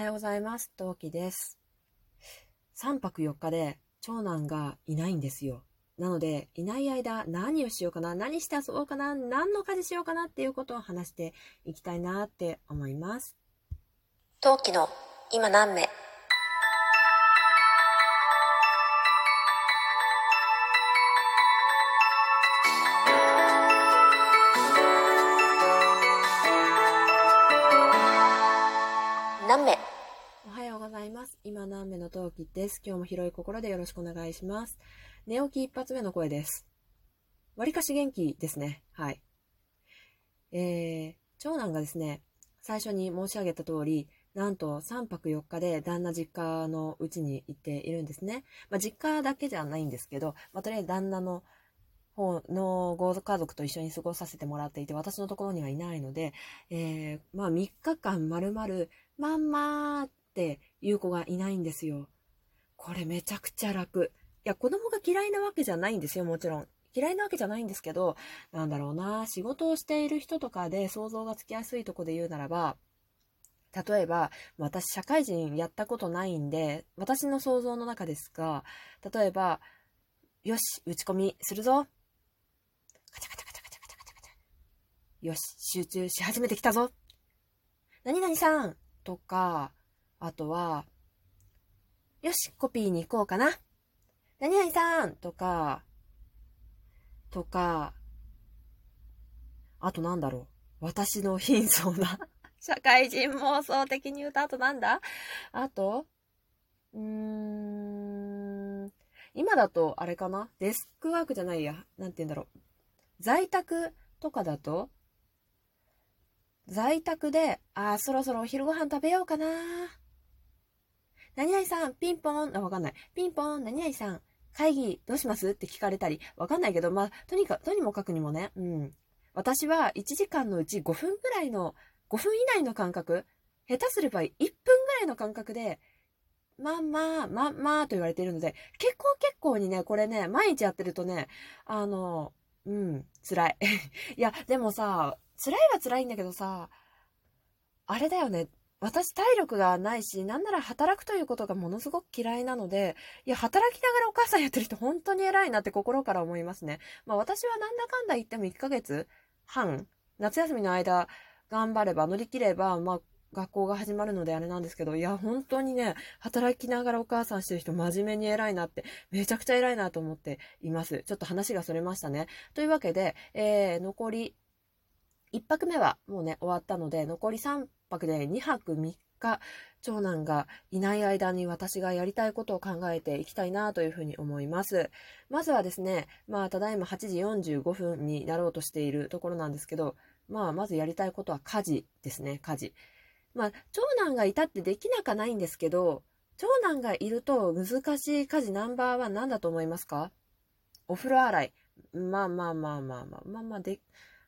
はようございます。トウキです。3泊4日で長男がいないんですよ。なので、いない間何をしようかな、何して遊ぼうかな、何の家事しようかなっていうことを話していきたいなって思います。陶器の今何目何目おはようございます。今何目のトウキです。今日も広い心でよろしくお願いします。寝起き一発目の声です。わりかし元気ですね。はい。えー、長男がですね、最初に申し上げた通り、なんと3泊4日で旦那実家のうちに行っているんですね。まあ、実家だけじゃないんですけど、まあ、とりあえず旦那の方のご家族と一緒に過ごさせてもらっていて、私のところにはいないので、えー、まあ3日間まるまる、まんまーっていう子がいないんですよ。これめちゃくちゃ楽。いや、子供が嫌いなわけじゃないんですよ、もちろん。嫌いなわけじゃないんですけど、なんだろうな、仕事をしている人とかで想像がつきやすいとこで言うならば、例えば、私社会人やったことないんで、私の想像の中ですが、例えば、よし、打ち込みするぞ。カチャカチャカチャカチャカチャカチャ。よし、集中し始めてきたぞ。何々さんとか、あとは、よし、コピーに行こうかな。何々さんとか、とか、あとなんだろう。私の貧相な 社会人妄想的に言うと、あとなんだ？あと、うーん、今だとあれかな？デスクワークじゃないや。なんて言うんだろう。在宅とかだと、在宅で、あー、そろそろお昼ご飯食べようかな。何々さん、ピンポーン、あ、わかんない。ピンポーン、何々さん、会議どうします？って聞かれたり、わかんないけど、まあ、とにかく、とにもかくにもね、うん。私は1時間のうち5分ぐらいの、5分以内の間隔、下手すれば1分ぐらいの間隔で、まんまあ、まんまあと言われているので、結構結構にね、これね、毎日やってるとね、あの、うん、辛い。いや、でもさ、辛いは辛いんだけどさ、あれだよね。私体力がないし、なんなら働くということがものすごく嫌いなので、いや、働きながらお母さんやってる人本当に偉いなって心から思いますね。まあ私はなんだかんだ言っても1ヶ月半、夏休みの間頑張れば乗り切れば、まあ学校が始まるのであれなんですけど、いや、本当にね、働きながらお母さんしてる人真面目に偉いなって、めちゃくちゃ偉いなと思っています。ちょっと話がそれましたね。というわけで、えー、残り、1泊目はもうね、終わったので、残り3泊で2泊3日、長男がいない間に私がやりたいことを考えていきたいなというふうに思います。まずはですね、まあ、ただいま8時45分になろうとしているところなんですけど、まあ、まずやりたいことは家事ですね、家事。まあ、長男がいたってできなかないんですけど、長男がいると難しい家事ナンバーワン何だと思いますか？お風呂洗い。まあまあまあまあまあ、まあまあで、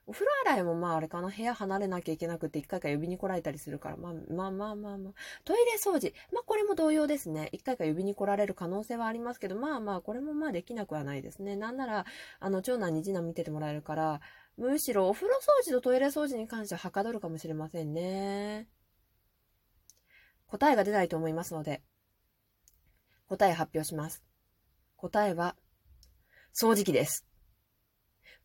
お風呂洗いもまああれかな、部屋離れなきゃいけなくて一回か呼びに来られたりするから、まあまあまあまあまあ。トイレ掃除。まあこれも同様ですね。一回か呼びに来られる可能性はありますけど、まあまあこれもまあできなくはないですね。なんなら、あの、長男に次男見ててもらえるから、むしろお風呂掃除とトイレ掃除に関してははかどるかもしれませんね。答えが出ないと思いますので、答え発表します。答えは、掃除機です。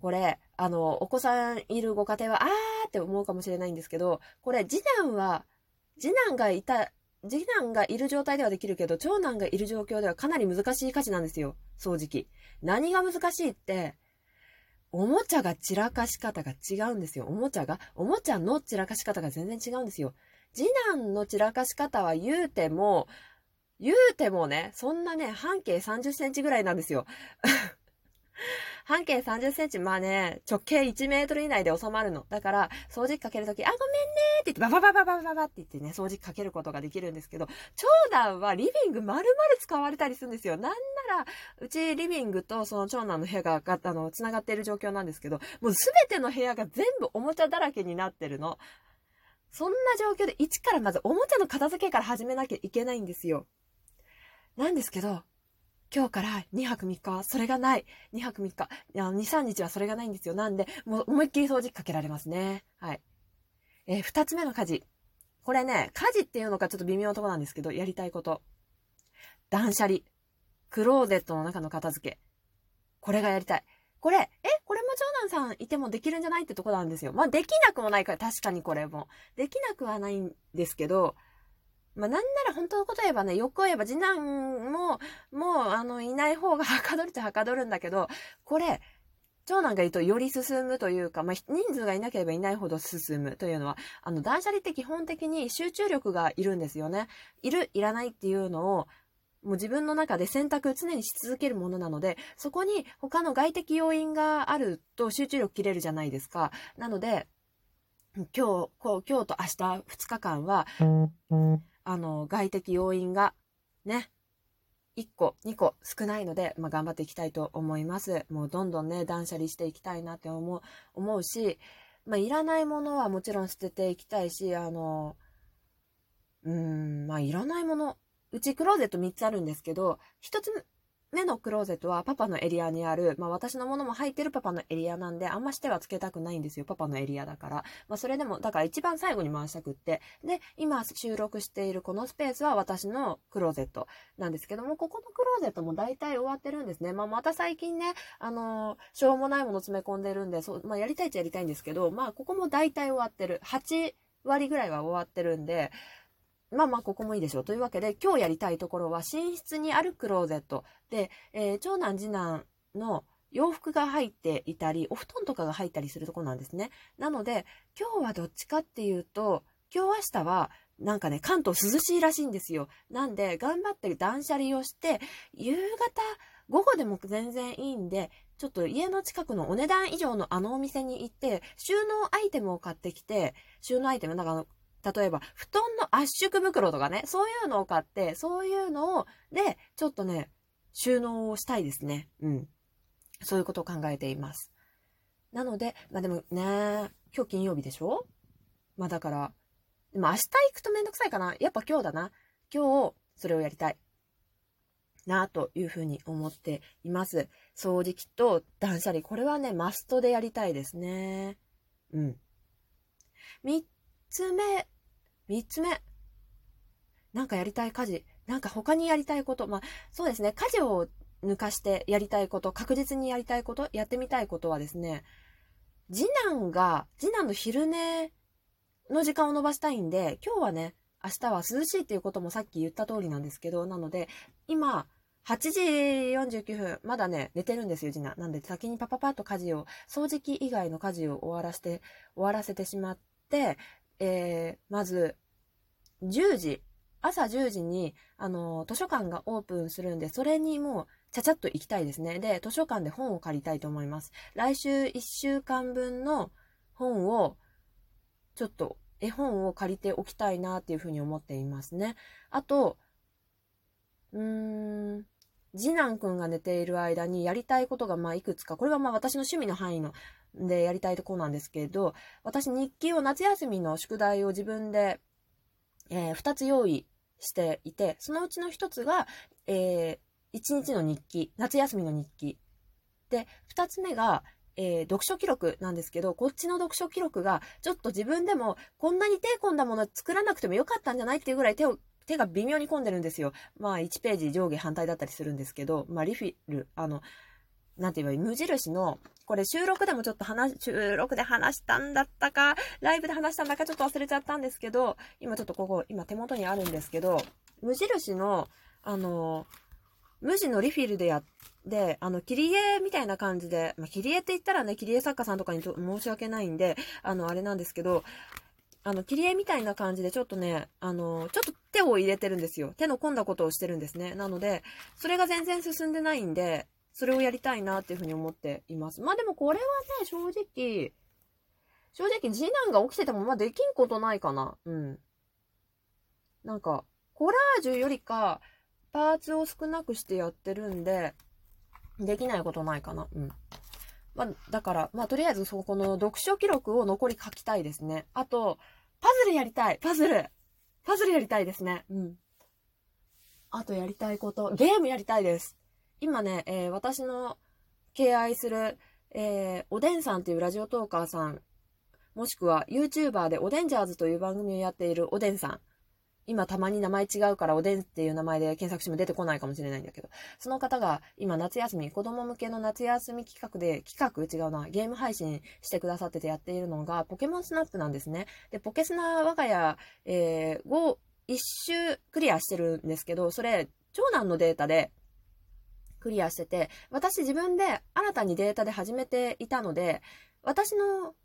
これ、あの、お子さんいるご家庭は、あーって思うかもしれないんですけど、これ、次男は、次男がいた、次男がいる状態ではできるけど、長男がいる状況ではかなり難しい家事なんですよ。掃除機。何が難しいって、おもちゃが散らかし方が違うんですよ。おもちゃが、おもちゃの散らかし方が全然違うんですよ。次男の散らかし方は言うても、言うてもね、そんなね、半径30センチぐらいなんですよ。半径30センチ、まあね、直径1メートル以内で収まるの。だから、掃除機かけるとき、あ、ごめんねって言って、バババババババって言ってね、掃除機かけることができるんですけど、長男はリビング丸々使われたりするんですよ。なんなら、うちリビングとその長男の部屋が、あの、繋がっている状況なんですけど、もうすべての部屋が全部おもちゃだらけになってるの。そんな状況で一からまずおもちゃの片付けから始めなきゃいけないんですよ。なんですけど、今日から2泊3日はそれがない。2泊3日。2、3日はそれがないんですよ。なんで、もう思いっきり掃除かけられますね。はい。えー、2つ目の家事。これね、家事っていうのかちょっと微妙なとこなんですけど、やりたいこと。断捨離。クローゼットの中の片付け。これがやりたい。これ、え、これも長男さんいてもできるんじゃないってとこなんですよ。まあ、できなくもないから、確かにこれも。できなくはないんですけど、まあ、なんなら本当のこと言えばね、よく言えば次男も、もう、あの、いない方がはかどるっちゃはかどるんだけど、これ、長男がいるとより進むというか、まあ、人数がいなければいないほど進むというのは、あの、断捨離って基本的に集中力がいるんですよね。いる、いらないっていうのを、もう自分の中で選択常にし続けるものなので、そこに他の外的要因があると集中力切れるじゃないですか。なので、今日、こう今日と明日2日間は、あの、外的要因がね、1個、2個少ないので、まあ、頑張っていきたいと思います。もうどんどんね、断捨離していきたいなって思う、思うし、まあ、いらないものはもちろん捨てていきたいし、あの、うーん、まあ、いらないもの、うちクローゼット3つあるんですけど、1つ目のクローゼットはパパのエリアにある、まあ私のものも入ってるパパのエリアなんで、あんましてはつけたくないんですよ。パパのエリアだから。まあそれでも、だから一番最後に回したくって。で、今収録しているこのスペースは私のクローゼットなんですけども、ここのクローゼットも大体終わってるんですね。まあまた最近ね、あのしょうもないもの詰め込んでるんで、そう、まあやりたいっちゃやりたいんですけど、まあここも大体終わってる。8割ぐらいは終わってるんで、まあまあ、ここもいいでしょう。というわけで、今日やりたいところは、寝室にあるクローゼット。で、えー長男、次男の洋服が入っていたり、お布団とかが入ったりするとこなんですね。なので、今日はどっちかっていうと、今日明日は、なんかね、関東涼しいらしいんですよ。なんで、頑張って断捨離をして、夕方、午後でも全然いいんで、ちょっと家の近くのお値段以上のあのお店に行って、収納アイテムを買ってきて、収納アイテム、なんかあの例えば、布団の圧縮袋とかね、そういうのを買って、そういうのを、で、ちょっとね、収納をしたいですね。うん。そういうことを考えています。なので、まあでもね、今日金曜日でしょ？まあだから、でも明日行くとめんどくさいかな。やっぱ今日だな。今日、それをやりたい。なというふうに思っています。掃除機と断捨離。これはね、マストでやりたいですね。うん。三つ目、三つ目。なんかやりたい家事。なんか他にやりたいこと。まあ、そうですね。家事を抜かしてやりたいこと、確実にやりたいこと、やってみたいことはですね、次男が、次男の昼寝の時間を伸ばしたいんで、今日はね、明日は涼しいっていうこともさっき言った通りなんですけど、なので、今、8時49分、まだね、寝てるんですよ、次男。なんで、先にパパパッと家事を、掃除機以外の家事を終わらせて、終わらせてしまって、えー、まず、10時、朝10時に、あの、図書館がオープンするんで、それにもう、ちゃちゃっと行きたいですね。で、図書館で本を借りたいと思います。来週1週間分の本を、ちょっと、絵本を借りておきたいなっていうふうに思っていますね。あと、うーん、次男くんが寝ている間にやりたいことがまあいくつか、これはまあ私の趣味の範囲のでやりたいとこなんですけど、私日記を夏休みの宿題を自分で、えー2つ用意していて、そのうちの1つが、え1日の日記、夏休みの日記。で、2つ目が、えー読書記録なんですけど、こっちの読書記録が、ちょっと自分でも、こんなに手込んだもの作らなくてもよかったんじゃないっていうぐらい手を、手が微妙に込んでるんですよ。まあ、1ページ上下反対だったりするんですけど、まあ、リフィル、あの、なんて言えばいい？無印の、これ収録でもちょっと話、収録で話したんだったか、ライブで話したんだかちょっと忘れちゃったんですけど、今ちょっとここ、今手元にあるんですけど、無印の、あの、無地のリフィルでやで、あの、切り絵みたいな感じで、まあ、切り絵って言ったらね、切り絵作家さんとかにと申し訳ないんで、あの、あれなんですけど、あの、切り絵みたいな感じで、ちょっとね、あの、ちょっと手を入れてるんですよ。手の込んだことをしてるんですね。なので、それが全然進んでないんで、それをやりたいなっていうふうに思っています。まあでもこれはね、正直、正直次男が起きてても、まあできんことないかな。うん。なんか、コラージュよりか、パーツを少なくしてやってるんで、できないことないかな。うん。まあ、だから、まあ、とりあえずそこの読書記録を残り書きたいですね。あと、パズルやりたいパズルパズルやりたいですね。うん。あとやりたいこと、ゲームやりたいです。今ね、えー私の敬愛する、えーおでんさんっていうラジオトーカーさん、もしくは YouTuber でおでんジャーズという番組をやっているおでんさん。今たまに名前違うからおでんっていう名前で検索しても出てこないかもしれないんだけど、その方が今夏休み、子供向けの夏休み企画で、企画違うな、ゲーム配信してくださっててやっているのが、ポケモンスナップなんですね。で、ポケスナ我が家、えー、5、一周クリアしてるんですけど、それ、長男のデータで、クリアしてて、私自分で新たにデータで始めていたので、私の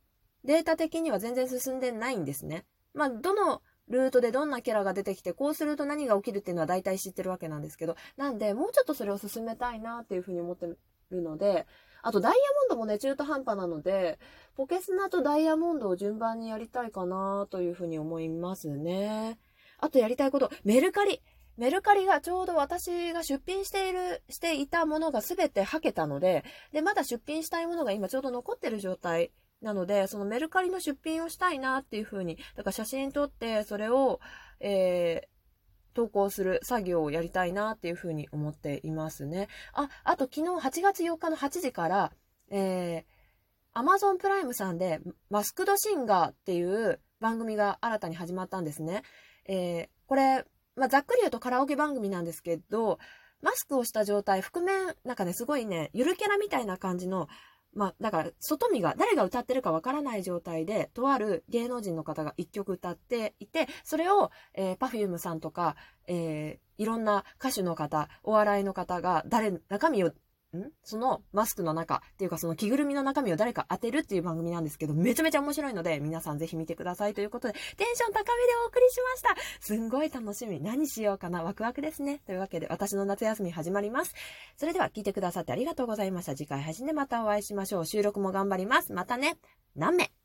データ的には全然進んでないんですね。まあ、どのルートでどんなキャラが出てきて、こうすると何が起きるっていうのは大体知ってるわけなんですけど、なんで、もうちょっとそれを進めたいなっていうふうに思ってるので、あとダイヤモンドもね、中途半端なので、ポケスナとダイヤモンドを順番にやりたいかなというふうに思いますね。あとやりたいこと、メルカリ。メルカリがちょうど私が出品している、していたものが全てはけたので、で、まだ出品したいものが今ちょうど残ってる状態なので、そのメルカリの出品をしたいなっていうふうに、だから写真撮って、それを、えー、投稿する作業をやりたいなっていうふうに思っていますね。あ、あと昨日8月4日の8時から、えー、Amazon プライムさんでマスクドシンガーっていう番組が新たに始まったんですね。えー、これ、まあ、ざっくり言うとカラオケ番組なんですけど、マスクをした状態、覆面、なんかね、すごいね、ゆるキャラみたいな感じのまあ、だから、外見が、誰が歌ってるかわからない状態で、とある芸能人の方が一曲歌っていて、それを、えー、Perfume さんとか、えー、いろんな歌手の方、お笑いの方が、誰、中身をん？そのマスクの中っていうかその着ぐるみの中身を誰か当てるっていう番組なんですけど、めちゃめちゃ面白いので、皆さんぜひ見てくださいということで、テンション高めでお送りしました。すんごい楽しみ。何しようかな。ワクワクですね。というわけで、私の夏休み始まります。それでは聞いてくださってありがとうございました。次回配信でまたお会いしましょう。収録も頑張ります。またね。何名？